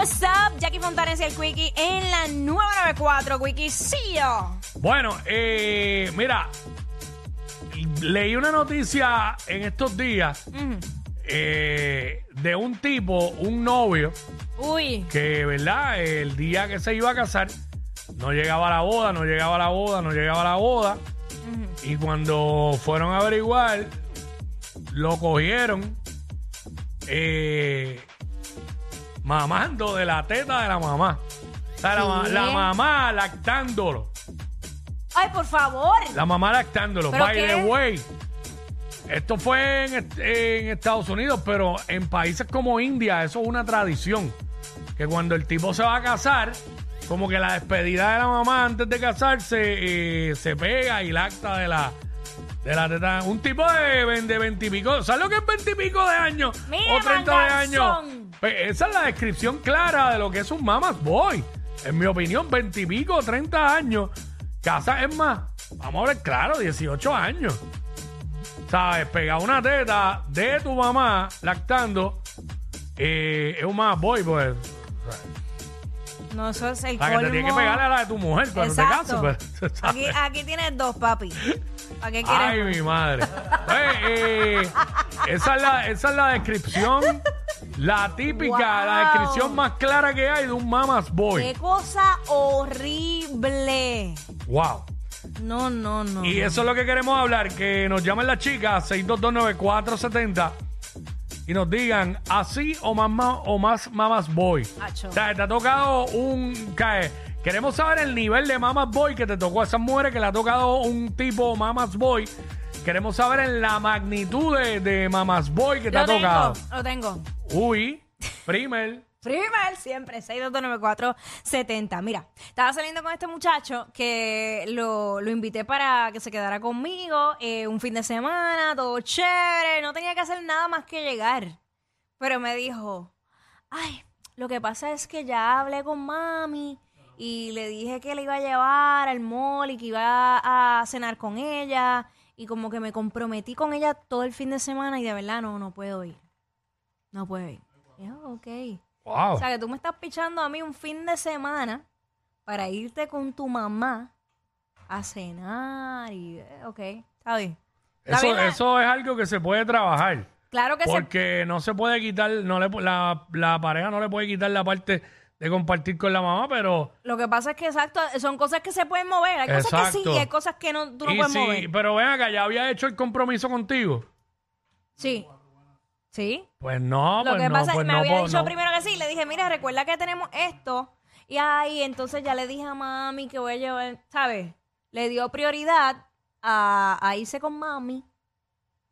What's up? Jackie Fontanes y el Quickie en la 994. Quickie, sí yo. Bueno, eh, mira, leí una noticia en estos días eh, de un tipo, un novio, Uy. que, ¿verdad? El día que se iba a casar, no llegaba a la boda, no llegaba a la boda, no llegaba a la boda. Y cuando fueron a averiguar, lo cogieron eh, mamando de la teta de la mamá. O sea, la, ma- ¿Qué? la mamá lactándolo. Ay, por favor. La mamá lactándolo. ¿Pero By qué? the way. Esto fue en, est- en Estados Unidos, pero en países como India eso es una tradición. Que cuando el tipo se va a casar, como que la despedida de la mamá antes de casarse eh, se pega y lacta de la, de la teta. Un tipo de, de 20 y pico. ¿Sabes lo que es 20 y pico de años? Mira, o 30 de años. manganzón. Pues esa es la descripción clara de lo que es un mamas boy. En mi opinión, 20 y pico, 30 años. Casa es más, vamos a ver claro, 18 años. ¿Sabes? Pegar una teta de tu mamá lactando eh, es un mamas boy, pues. No, eso es el La que te tiene que colmo. pegarle a la de tu mujer cuando Exacto. te cases. pues. Aquí, aquí tienes dos, papi. ¿Para qué quieres? Ay, mi madre. Pues, eh, esa, es la, esa es la descripción, la típica, la descripción más clara que hay de un mamas boy. Qué cosa horrible. Wow. No, no, no. Y eso es lo que queremos hablar, que nos llamen las chicas 6229470 y nos digan así o más, ma- o más mamas boy. Acho. O sea, te ha tocado un... cae. Queremos saber el nivel de mamas boy que te tocó a esas mujeres que le ha tocado un tipo mamas boy. Queremos saber en la magnitud de, de mamas boy que te Lo ha tocado. tengo, lo tengo. Uy, primer. Primer, siempre, 6229470. Mira, estaba saliendo con este muchacho que lo, invité para que se quedara conmigo eh, un fin de semana, todo chévere, no tenía que hacer nada más que llegar. Pero me dijo, ay, lo que pasa es que ya hablé con mami y le dije que le iba a llevar al mall y que iba a cenar con ella y como que me comprometí con ella todo el fin de semana y de verdad no, no puedo ir. No. Y yo, ok. Wow. O sea, que tú me estás pichando a mí un fin de semana para irte con tu mamá a cenar y... eh, Ok, está bien. Eso, bien eso es algo que se puede trabajar. Claro que se... Porque no se puede quitar, no le, la, la pareja no le puede quitar la parte de compartir con la mamá, pero... Lo que pasa es que, exacto, son cosas que se pueden mover. Hay cosas que sí y hay cosas que no, tú no y puedes si- mover. pero ven acá, ya había hecho el compromiso contigo. Sí. Sí. Pues no, Lo pues que no, pasa es pues que me no, había pues dicho no. primero que sí. Le dije, mira, recuerda que tenemos esto. Y ahí, entonces ya le dije a mami que voy a llevar, ¿sabes? Le dio prioridad a, a irse con mami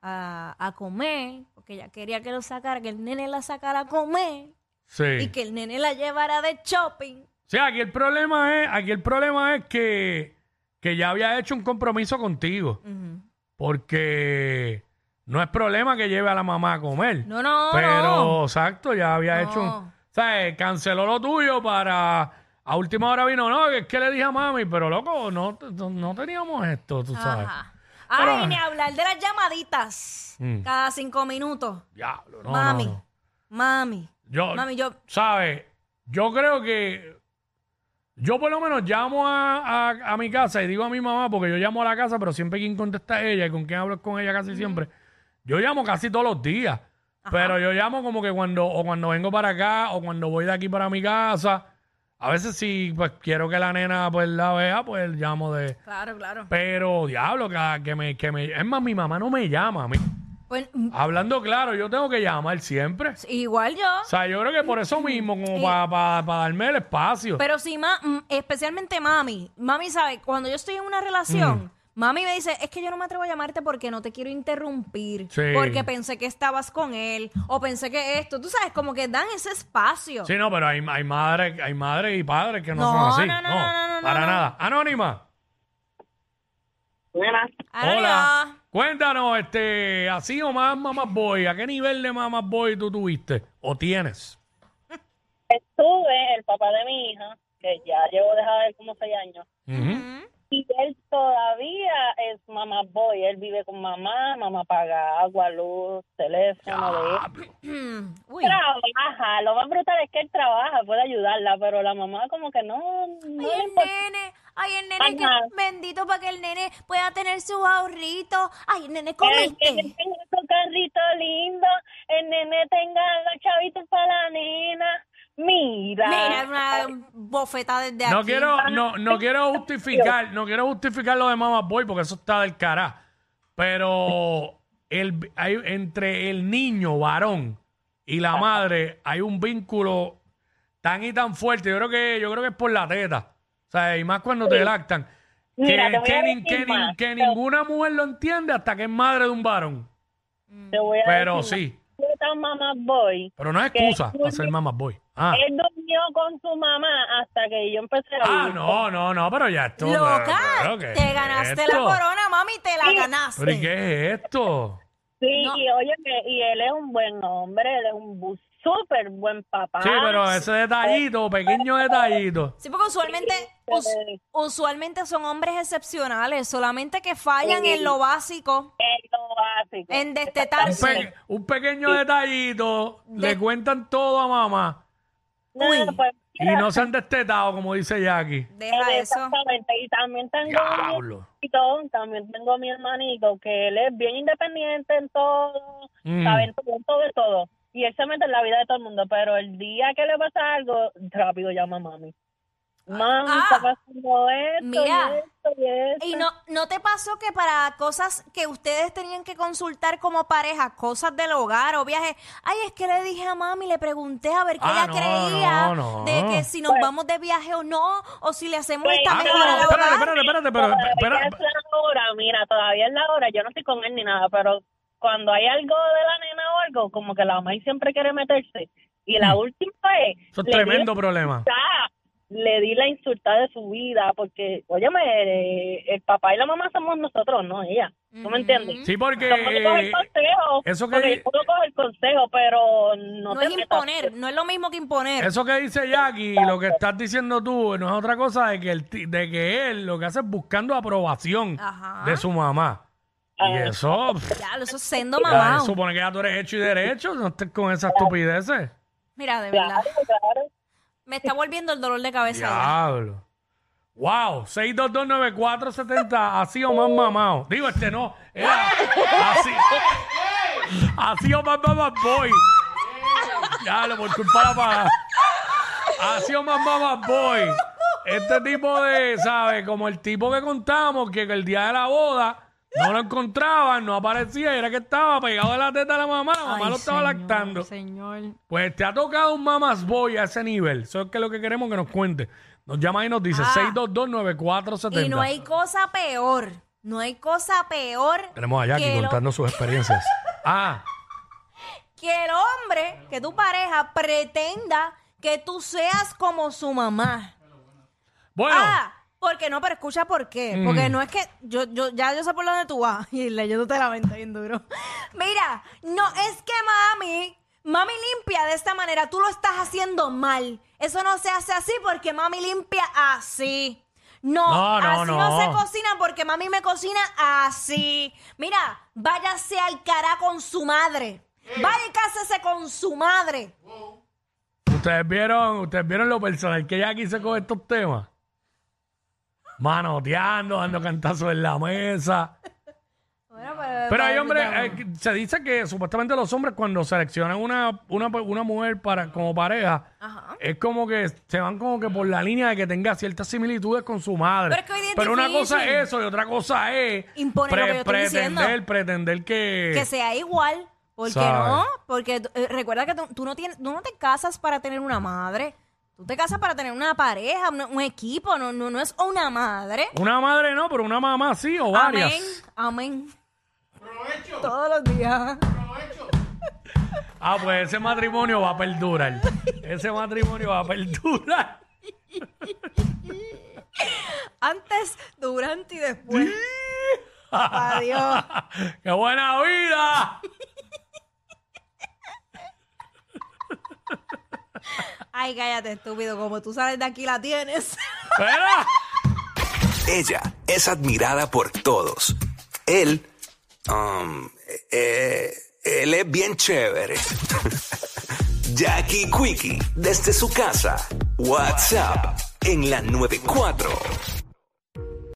a, a comer, porque ella quería que lo sacara, que el nene la sacara a comer Sí. y que el nene la llevara de shopping. Sí, aquí el problema es, aquí el problema es que, que ya había hecho un compromiso contigo. Ujú. Porque no es problema que lleve a la mamá a comer. No, no, Pero, no. exacto, ya había No. hecho un... O sea, canceló lo tuyo para... A última hora vino, no, que es que le dije a mami, pero loco, no, no, no teníamos esto, tú sabes. Ajá. Ay, Pero- ni hablar de las llamaditas Mm. cada cinco minutos. Diablo, no, mami, no, no. mami, Yo, mami, yo... ¿sabes? Yo creo que yo por lo menos llamo a, a- a mi casa y digo a mi mamá, porque yo llamo a la casa, pero siempre quien contesta es ella y con quien hablo es con ella casi siempre. Yo llamo casi todos los días, pero yo llamo como que cuando, o cuando vengo para acá, o cuando voy de aquí para mi casa. A veces si pues quiero que la nena pues la vea, pues llamo de... Claro, claro. Pero diablo, que, que me, que me... Es más, mi mamá no me llama. a mí. Pues, mm, Hablando claro, yo tengo que llamar siempre. igual yo. O sea, yo creo que por eso mismo, como para darme el espacio. Pero sí, ma- mm, especialmente mami. Mami sabe, cuando yo estoy en una relación, mami me dice, es que yo no me atrevo a llamarte porque no te quiero interrumpir. Sí. Porque pensé que estabas con él. O pensé que esto. Tú sabes, como que dan ese espacio. Sí, no, pero hay, hay madres hay madres y padres que no, No, son así. no, no, no, no, no, para no. nada. Anónima. Buenas. Ahora Hola. Cuéntanos, este, así o más mamás boy, ¿a qué nivel de mamás boy tú tuviste o tienes? Estuve, el papá de mi hija, que ya llevo dejada de él como seis años, Ujú. Ujú. Y él todavía es mamá boy. Él vive con mamá, mamá paga agua, luz, teléfono. de Uy. Trabaja. Lo más brutal es que él trabaja, puede ayudarla, pero la mamá como que no, no Ay, el nene, ay, el nene, que bendito para que el nene pueda tener sus ahorritos. Ay, el nene, El nene comiste. tenga su carrito lindo, el nene tenga los chavitos para la nena. Mira. Mira, una bofeta desde aquí. No quiero, no, no quiero justificar, no quiero justificar lo de Mama Boy porque eso está del cara. Pero el, hay, entre el niño varón y la madre hay un vínculo tan y tan fuerte. Yo creo que, yo creo que es por la teta. O sea, y más cuando te lactan. Que, Mira, te voy que a ni- decir que ni- más. que Te- ninguna mujer lo entiende hasta que es madre de un varón. Te voy a Pero decir sí. más. Yo tan mamá boy. Pero no es Que excusa para ser Mama Boy. Ah, Él durmió con su mamá hasta que yo empecé a ah vivir. no, no, no, pero ya esto. Loca, pero, ¿qué te es ganaste la corona, mami, te la Sí. ganaste. ¿Pero y qué es esto? Sí, No. y oye, y él es un buen hombre, él es un bu- súper buen papá. Sí, pero ese detallito, pequeño detallito. Sí, porque usualmente, us- usualmente son hombres excepcionales, solamente que fallan Sí. en lo básico, Es lo básico. en Un, destetarse. pe- un pequeño detallito, le cuentan todo a mamá Pues, y no se han destetado, como dice Jackie. Deja eso. Exactamente, y también tengo mi Diablo. hermanito, también tengo mi hermanito, que él es bien independiente en todo, Mm. sabe, en todo, en todo, en todo. Y él se mete en la vida de todo el mundo, pero el día que le pasa algo, rápido llama a mami. Mami, Ah. está pasando esto, Mira. y esto, y esto. Y no, ¿no te pasó que para cosas que ustedes tenían que consultar como pareja, cosas del hogar o viajes, ay, es que le dije a mami, le pregunté a ver qué Ah, ella no, creía no, no. de que si nos Pues- vamos de viaje o no, o si le hacemos Pues, esta ah, mejor no, al espérate, hogar. espérate, espérate, pero Todavía espera, es la hora, mira, todavía es la hora. Yo no estoy con él ni nada, pero cuando hay algo de la nena o algo, como que la mamá siempre quiere meterse. Y la última vez, Hmm. eso es di tremendo problema. insultada, le di la insultada de su vida, porque, óyeme, el papá y la mamá somos nosotros, no ella. ¿No me entiendes? Sí, porque Yo puedo coger consejo, eso que porque yo puedo coger consejo, pero no, No te es metas. imponer, no es lo mismo que imponer. eso que dice Jackie, lo que estás diciendo tú, no es otra cosa de que, el, de que él lo que hace es buscando aprobación Ajá. de su mamá. Y Ah. eso, Ya, eso es sendo mamá. supone que ya tú eres hecho y derecho, no estés con esas estupideces. Mira, de verdad. Claro, claro. Me está volviendo el dolor de cabeza. Diablo. Wow, 6229470, así o más mamado. Digo, este no, era así. O más mamá boy. Diablo, por culpa de la paga. Así o más mamá boy. Este tipo de, ¿sabes? Como el tipo que contamos que el día de la boda no lo encontraban, no aparecía era que estaba pegado de la teta de la mamá, la mamá Ay, lo estaba señor, lactando. Señor. Pues te ha tocado un mamas boy a ese nivel. Eso es que lo que queremos que nos cuente. Nos llama y nos dice Ah. 6229470. Y no hay cosa peor. No hay cosa peor Tenemos a Jackie que, contando sus experiencias. ah, que el hombre, que tu pareja pretenda que tú seas como su mamá. bueno, Ah, porque no, pero escucha por qué. Mm. Porque no es que yo, yo, ya yo sé por dónde tú vas y leyéndote la mente bien duro. Mira, no es que mami, mami limpia de esta manera, tú lo estás haciendo mal. Eso no se hace así porque mami limpia así. No, No, no, así no. no. se cocina porque mami me cocina así. Mira, váyase al cara con su madre. Vaya y cásese con su madre. ustedes vieron, ustedes vieron lo personal que Jackie se con estos temas. Manoteando, dando cantazos en la mesa. Bueno, Pero hay hombres, eh, se dice que supuestamente los hombres cuando seleccionan una, una, una mujer para, como pareja, Ajá. es como que se van como que por la línea de que tenga ciertas similitudes con su madre. Pero es que hoy día es Pero una difícil. cosa es eso y otra cosa es Imponer lo que yo estoy diciendo. pretender, pretender que... que sea igual. ¿Por qué ¿Sabe? no? Porque eh, recuerda que tú, tú no tienes, tú no te casas para tener una madre. Tú te casas para tener una pareja, un equipo, no, no, no es una madre. Una madre no, pero una mamá sí o varias. Amén, amén. Todos los días. Ah, pues ese matrimonio va a perdurar. ese matrimonio va a perdurar. Antes, durante y después. Adiós. ¡Qué buena vida! Ay, cállate, estúpido. Como tú sales de aquí, la tienes. Ella es admirada por todos. Él, um, eh, él es bien chévere. Jackie Quickie, desde su casa. WhatsApp en la 94.